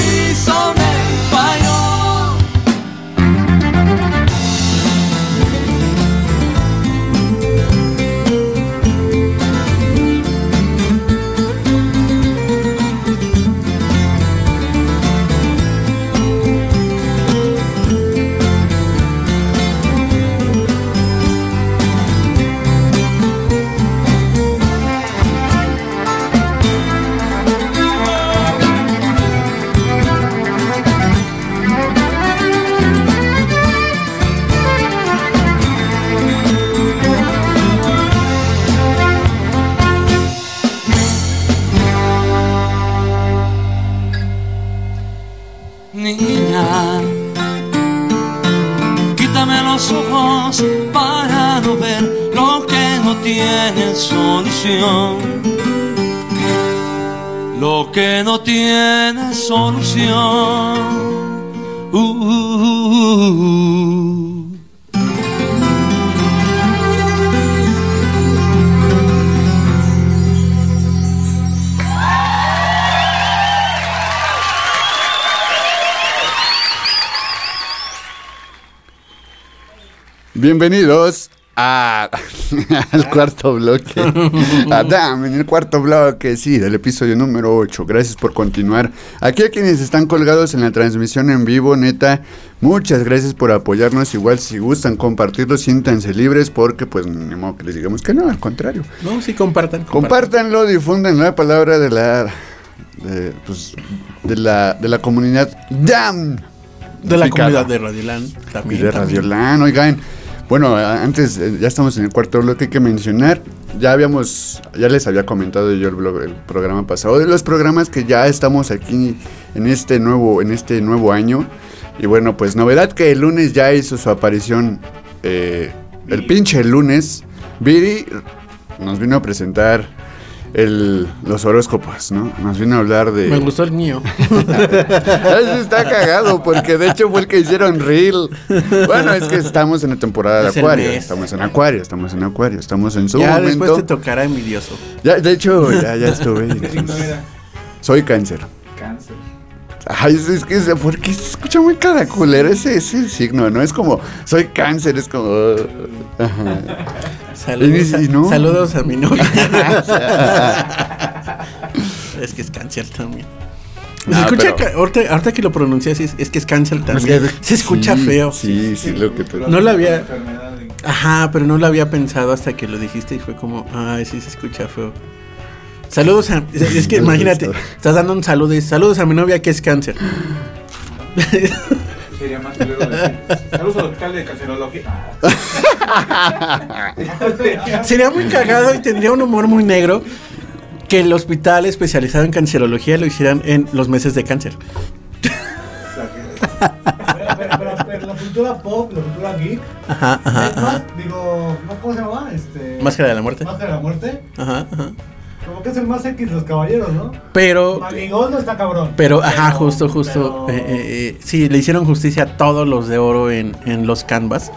Bienvenidos a, al cuarto bloque. Adam, en el cuarto bloque, sí, del episodio número 8. Gracias por continuar. Aquí a quienes están colgados en la transmisión en vivo, neta, muchas gracias por apoyarnos. Igual si gustan compartirlo, siéntanse libres porque pues ni modo que les digamos que no, al contrario. No, sí, compartan. Compártanlo, difundan la palabra de la de, pues, de la de la comunidad DAM. De la Picada. comunidad de Radioland Y también. de también. Radiolan, oigan. Bueno, antes eh, ya estamos en el cuarto bloque hay que mencionar. Ya habíamos, ya les había comentado yo el, blog- el programa pasado de los programas que ya estamos aquí en este nuevo, en este nuevo año. Y bueno, pues novedad que el lunes ya hizo su aparición. eh, el pinche lunes. Viri nos vino a presentar el, los horóscopos, ¿no? Nos vino a hablar de. Me gustó el mío. Eso está cagado porque de hecho fue el que hicieron Reel. Bueno, es que estamos en la temporada de Es Acuario. Estamos en Acuario, estamos en Acuario, estamos en su ya momento. después te tocará envidioso. Ya, de hecho, ya, ya estuve. ¿Qué signo era? Soy cáncer. Cáncer. Ay, es, es que ¿por qué se escucha muy caracolero ese, ese signo? No es como soy cáncer, es como. uh, ajá. Saludos, a, Y- y no. saludos a mi novia. es que es cáncer también. Se Ah, escucha pero- ahorita, ahorita que lo pronuncias es, es que es cáncer también. Es que- Se escucha sí, feo. Sí, sí, lo que te. No lo había- Ajá, pero no lo había pensado hasta que lo dijiste y fue como, ay, sí se escucha feo. Saludos a. Es, que imagínate, estás dando un saludo y saludos a mi novia que es cáncer. Sería más luego decir. Saludos al hospital de cancerología. Sería muy cagado y tendría un humor muy negro que el hospital especializado en cancerología lo hicieran en los meses de cáncer. Pero, pero, pero, pero la cultura pop, la cultura geek, Ajá, ajá, más, ajá. digo. ¿cómo se llama? Este, Máscara de la muerte. Máscara de la muerte. Ajá, ajá. Como que es el más X de los caballeros, ¿no? Pero, Maligón no está cabrón. pero, ajá, justo, justo. pero- eh, eh, eh, sí, le hicieron justicia a todos los de oro en, en los canvas,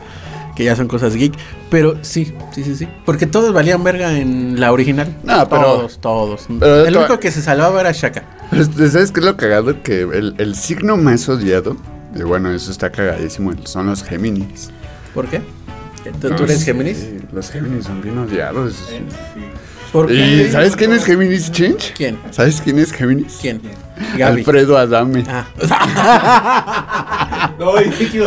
que ya son cosas geek. Pero sí, sí, sí, sí. Porque todos valían verga en la original. No, pero- Todos, todos. pero el único que se salvaba era Shaka. Pero, ¿Sabes qué es lo cagado? Que el, el signo más odiado, y bueno, eso está cagadísimo, son los Géminis. ¿Por qué? ¿Tú, tú No eres Géminis? Los Géminis son bien odiados. ¿Por qué? ¿Y sabes quién es Géminis Change? ¿Quién? ¿Sabes quién es Géminis? ¿Quién? Gaby. Alfredo Adame. Ah. No, sí.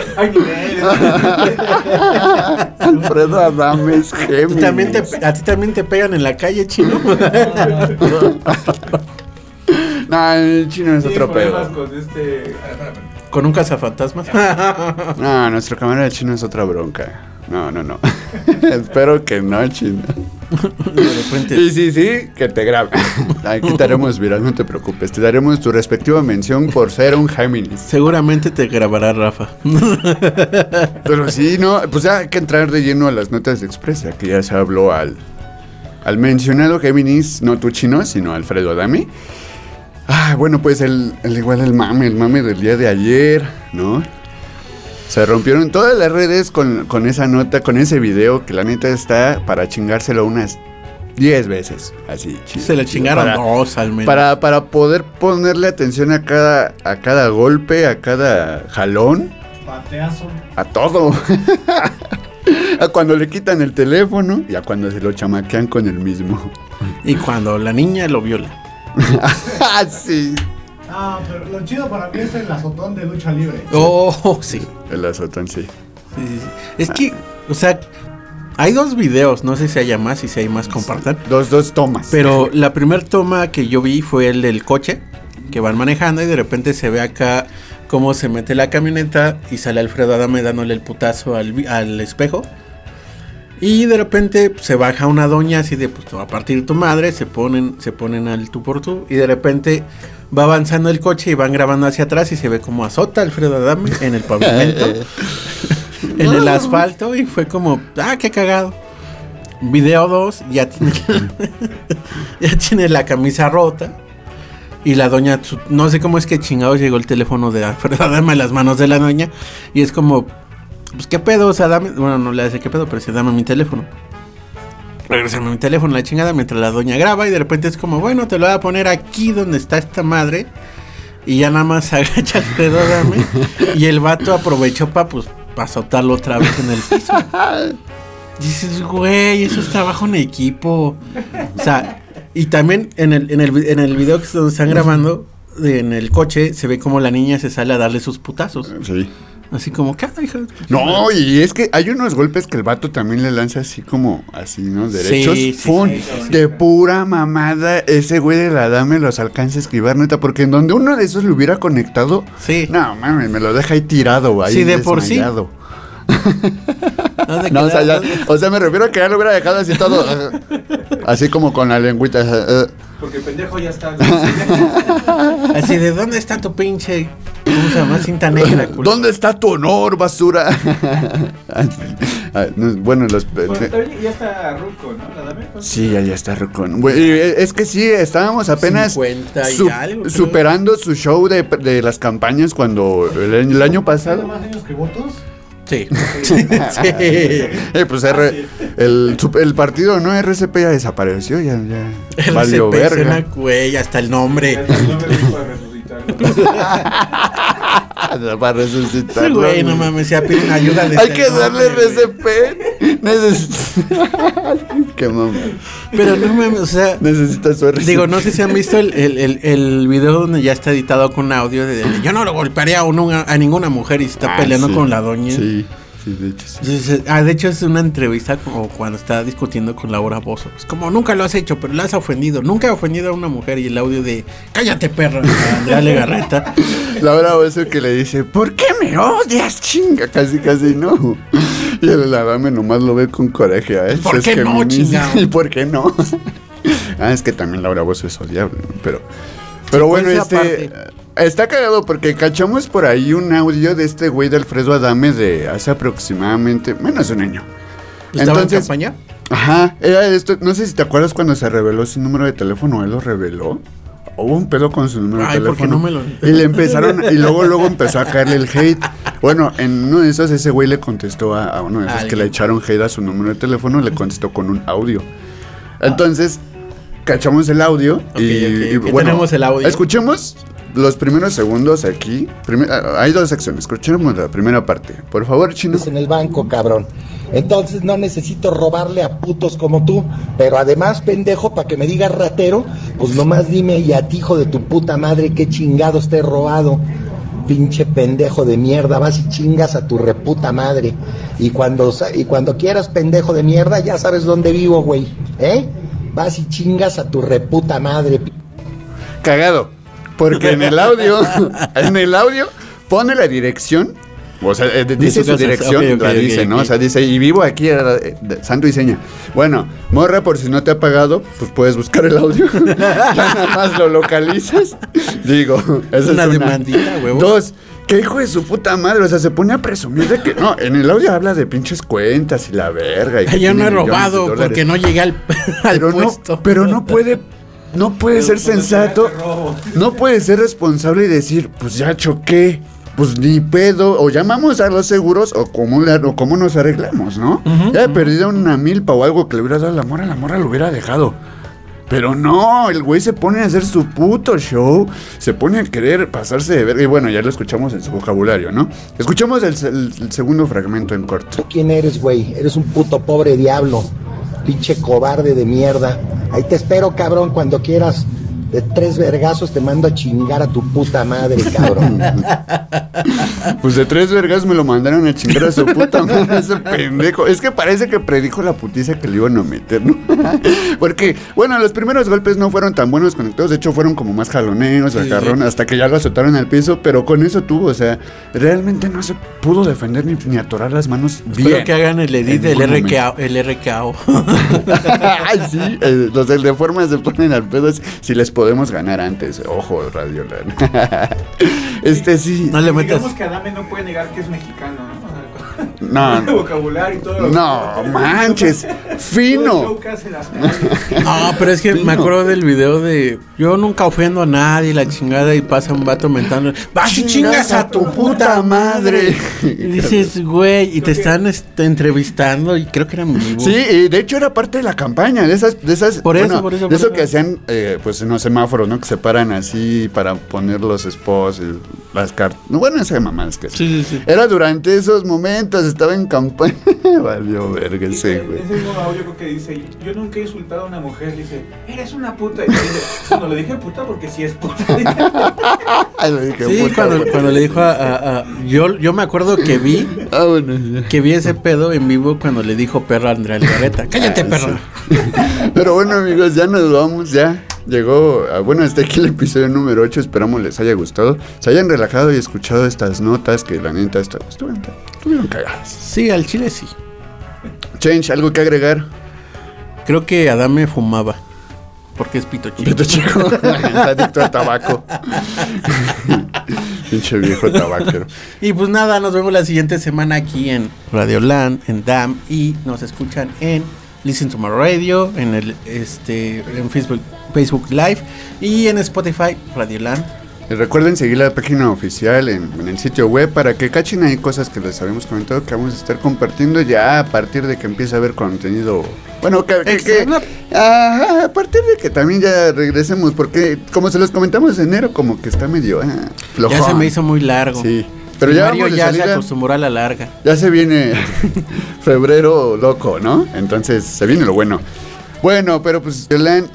Alfredo Adame es ¿Tú Géminis. también te, ¿A ti también te pegan en la calle, chino? No, el chino es otro pedo. con este. ah. ¿Con un cazafantasmas? No, nuestro camarada chino es otra bronca. No, no, no. Espero que no. De repente. Y sí, sí, que te grabe. Aquí te haremos viral, no te preocupes. Te daremos tu respectiva mención por ser un Géminis. Seguramente te grabará Rafa. Pero sí, no, pues ya hay que entrar de lleno a las notas de expresa, que ya se habló al, al mencionado Géminis, no tu chino, sino Alfredo Adame. Ah, bueno, pues el, el igual el mame, el mame del día de ayer, ¿no? Se rompieron todas las redes con, con esa nota, con ese video, que la neta está para chingárselo unas 10 veces, así. chido, Se le chido, chingaron para- dos al menos. para, para poder ponerle atención a cada, a cada golpe, a cada jalón, Bateazo. a todo. a cuando le quitan el teléfono y a cuando se lo chamaquean con el mismo. Y cuando la niña lo viola. ah, sí. Ah, pero lo chido para mí es el azotón de lucha libre. Oh, sí. El azotón, sí. Sí, sí, sí. Es que, o sea, hay dos videos, no sé si haya más y si hay más compartan. Dos, dos tomas. Pero la primera toma que yo vi fue el del coche, que van manejando y de repente se ve acá cómo se mete la camioneta y sale Alfredo Adame dándole el putazo al, vi- al espejo. Y de repente pues, se baja una doña así de, pues te va a partir tu madre, se ponen, se ponen al tú por tú y de repente va avanzando el coche y van grabando hacia atrás y se ve como azota Alfredo Adame en el pavimento, en el asfalto y fue como, ah, qué cagado. Video 2, ya tiene, ya tiene la camisa rota. Y la doña, no sé cómo es que chingados llegó el teléfono de Alfredo Adame en las manos de la doña. Y es como, pues qué pedo, o sea, dame. Bueno, no le hace qué pedo, pero se dame mi teléfono. Regresame mi teléfono, la chingada, mientras la doña graba. Y de repente es como, bueno, te lo voy a poner aquí donde está esta madre. Y ya nada más agacha Alfredo Adame. y el vato aprovechó para, pues, para azotarlo otra vez en el piso. Dices, güey, eso es trabajo en equipo. O sea, y también en el, en el, en el video que se- donde están grabando, en el coche, se ve como la niña se sale a darle sus putazos. Sí. Así como, ¿qué hija No, y es que hay unos golpes que el vato también le lanza así como, así, ¿no? Derechos. Sí, sí. De pura mamada, ese güey de la dame los alcanza a esquivar, neta, porque en donde uno de esos le hubiera conectado, Sí. no, mames, me lo deja ahí tirado, ahí Sí, de por sí. No, o sea, ya- o sea, me refiero a que ya lo hubiera dejado así todo, eh, así como con la lengüita. eh, eh. Porque el pendejo ya está. Así de, ¿dónde está tu pinche, ¿cómo se llama? Cinta negra, culo? ¿Dónde está tu honor, basura? No, bueno, los... Bueno, ya está Ruco, ¿no? La dame. ¿cuánto? Sí, ya, ya está eh, Es que sí, estábamos apenas 50 y su- algo, superando su show de, de las campañas cuando el, año- el año ¿Tiene pasado. más años que votos? Sí. sí. Eh, pues R- el, el partido no RCP ya desapareció, ya, ya valió RCP suena, verga. güey, hasta el nombre. No me dijo Para resucitarlo. Güey, no mames, ya piden ayuda de Hay que darle RCP. Qué mamá. Pero no mames, o sea, Necesita su RCP. Digo, no sé si han visto el, el, el, el video donde ya está editado con audio de, de, yo no lo golpearía a, una- a ninguna mujer y se está Ah, peleando sí. con la doña. Sí, sí, de hecho sí. Entonces, ah, de hecho es una entrevista como cuando está discutiendo con Laura Bozo. Es como nunca lo has hecho, pero la has ofendido. Nunca he ofendido a una mujer y el audio de cállate perra, a Andrea Legarreta. Laura eso que le dice, ¿por qué me odias, chinga? Casi, casi no. Y el dame nomás lo ve con coraje a él. ¿Por es qué no? ¿Y por qué no? ah, es que también Laura Bozo es odiable, pero... Pero pues, bueno, esa este... Está cagado porque cachamos por ahí un audio de este güey de Alfredo Adame de hace aproximadamente menos de un año. ¿Estaba en campaña? Ajá, era esto, no sé si te acuerdas cuando se reveló su número de teléfono, él lo reveló. Hubo un pedo con su número Ay, de ¿por qué teléfono. no me lo- Y le empezaron, y luego, luego empezó a caerle el hate. Bueno, en uno de esos ese güey le contestó a, a uno de esos que le echaron hate a su número de teléfono, le contestó con un audio. Entonces, cachamos el audio y, y ok, tenemos el audio. Escuchemos los primeros segundos aquí. Primer- ah, hay dos secciones, escuchemos la primera parte. Por favor, chino. en el banco, cabrón. Entonces no necesito robarle a putos como tú. Pero además, pendejo, para que me digas ratero, pues nomás dime y a ti, hijo de tu puta madre, qué chingados te he robado. Pinche pendejo de mierda, vas y chingas a tu reputa madre. Y cuando, sa- y cuando quieras, pendejo de mierda, ya sabes dónde vivo, güey. ¿Eh? Vas y chingas a tu reputa madre. Cagado. Porque en el audio, en el audio pone la dirección. O sea, eh, dice su dirección, la dice, ¿no? O sea, dice, y vivo aquí, eh, santo y seña. Bueno, morra, por si no te ha pagado, pues puedes buscar el audio. ya nada más lo localizas. Digo, esa Una es una. demandita, huevo. Dos, que hijo de su puta madre, o sea, se pone a presumir de que no, en el audio habla de pinches cuentas y la verga. Y Yo no he robado porque no llegué al, al pero no, puesto. pero no puede, no puede ser sensato, no puede ser responsable y decir, pues ya choqué, pues ni pedo, o llamamos a los seguros o cómo, le- o cómo nos arreglamos, ¿no? ya he perdido una milpa o algo que le hubiera dado a la mora, la mora lo hubiera dejado. Pero no, el güey se pone a hacer su puto show, se pone a querer pasarse de verga. Y bueno, ya lo escuchamos en su vocabulario, ¿no? Escuchamos el, el- el segundo fragmento en corto. ¿Tú quién eres, güey? Eres un puto pobre diablo. Pinche cobarde de mierda. Ahí te espero, cabrón, cuando quieras de tres vergazos te mando a chingar a tu puta madre, cabrón. Pues de tres vergas me lo mandaron a chingar a su puta madre ese pendejo. Es que parece que predijo la putiza que le iban a meter, ¿no? Porque, bueno, los primeros golpes no fueron tan buenos conectados. De hecho, fueron como más jaloneos, agarrón, hasta que ya lo azotaron al piso. Pero con eso tuvo, o sea, realmente no se pudo defender ni, ni atorar las manos Espero bien. que hagan el edit del. RKO. El RKO. Ay, sí, eh, los del de forma se ponen al pedo si les podemos ganar antes. Ojo, Radio Land. este sí. No le metas. Digamos que Adame no puede negar que es mexicano, ¿no? No. El vocabulario y todo. lo- No, manches. Fino. No, pero es que me acuerdo del video de yo nunca ofendo a nadie, la chingada, y pasa un vato mentando, vas y chingas a tu puta madre. Y dices, güey, y te están este, entrevistando, y creo que era en vivo. Sí, y de hecho era parte de la campaña, de esas, de esas, Por eso, bueno, por eso, de por eso eso. que hacían, eh, pues en los semáforos, ¿no? Que se paran así para poner los spots, y las cartas, bueno, esa mamadas que Sí, sí, sí. Era durante esos momentos, estaba en campaña, valió verga ese güey. Ese mismo audio creo que dice, yo nunca he insultado a una mujer, dice, eres una puta. Y dice, bueno, le dije puta porque sí es puta. Ay, lo dije, Sí, puta, cuando, cuando le dijo a, a- a- yo, yo me acuerdo que vi Ah, bueno, que vi ese pedo en vivo cuando le dijo perro a Andrea Legarreta. Cállate, Ah, perro. Pero bueno, amigos, ya nos vamos, ya. Llegó, ah, bueno, hasta aquí el episodio número 8. Esperamos les haya gustado. Se hayan relajado y escuchado estas notas que la neta estu- estuvieron, estuvieron cagadas. Sí, al chile sí. Change, ¿algo que agregar? Creo que Adame fumaba. Porque es pito chico. Pito chico, adicto al tabaco. Pinche viejo tabaquero. Y pues nada, nos vemos la siguiente semana aquí en Radio Land, en DAM y nos escuchan en Listen to My Radio, en el este en Facebook Facebook Live y en Spotify Radio Land. Y recuerden seguir la página oficial en, en el sitio web para que cachen ahí cosas que les habíamos comentado que vamos a estar compartiendo ya a partir de que empiece a haber contenido. Bueno, que, a partir de que también ya regresemos, porque como se los comentamos en enero, como que está medio ah, flojón. Ya se me hizo muy largo. Sí, pero ya Mario vamos de ya se acostumbró a la larga. Ya se viene febrero loco, ¿no? Entonces se viene lo bueno. Bueno, pero pues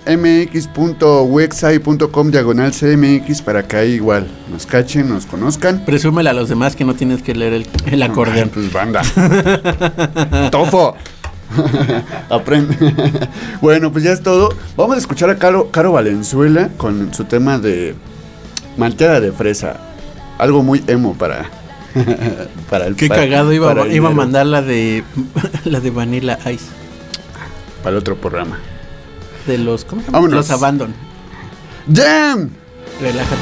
mx.wexai.com diagonal cmx para que ahí igual nos cachen, nos conozcan. Presúmele a los demás que no tienes que leer el, el Ay, acordeón. pues banda. Tofo. Aprende. bueno, pues ya es todo. Vamos a escuchar a Caro, Caro Valenzuela con su tema de malteada de fresa. Algo muy emo para. para el Qué para- cagado iba, para iba a mandar la de la de Vanilla Ice Para el otro programa. de los ¿cómo se llama? Los Abandon. ¡Jam! Relájate.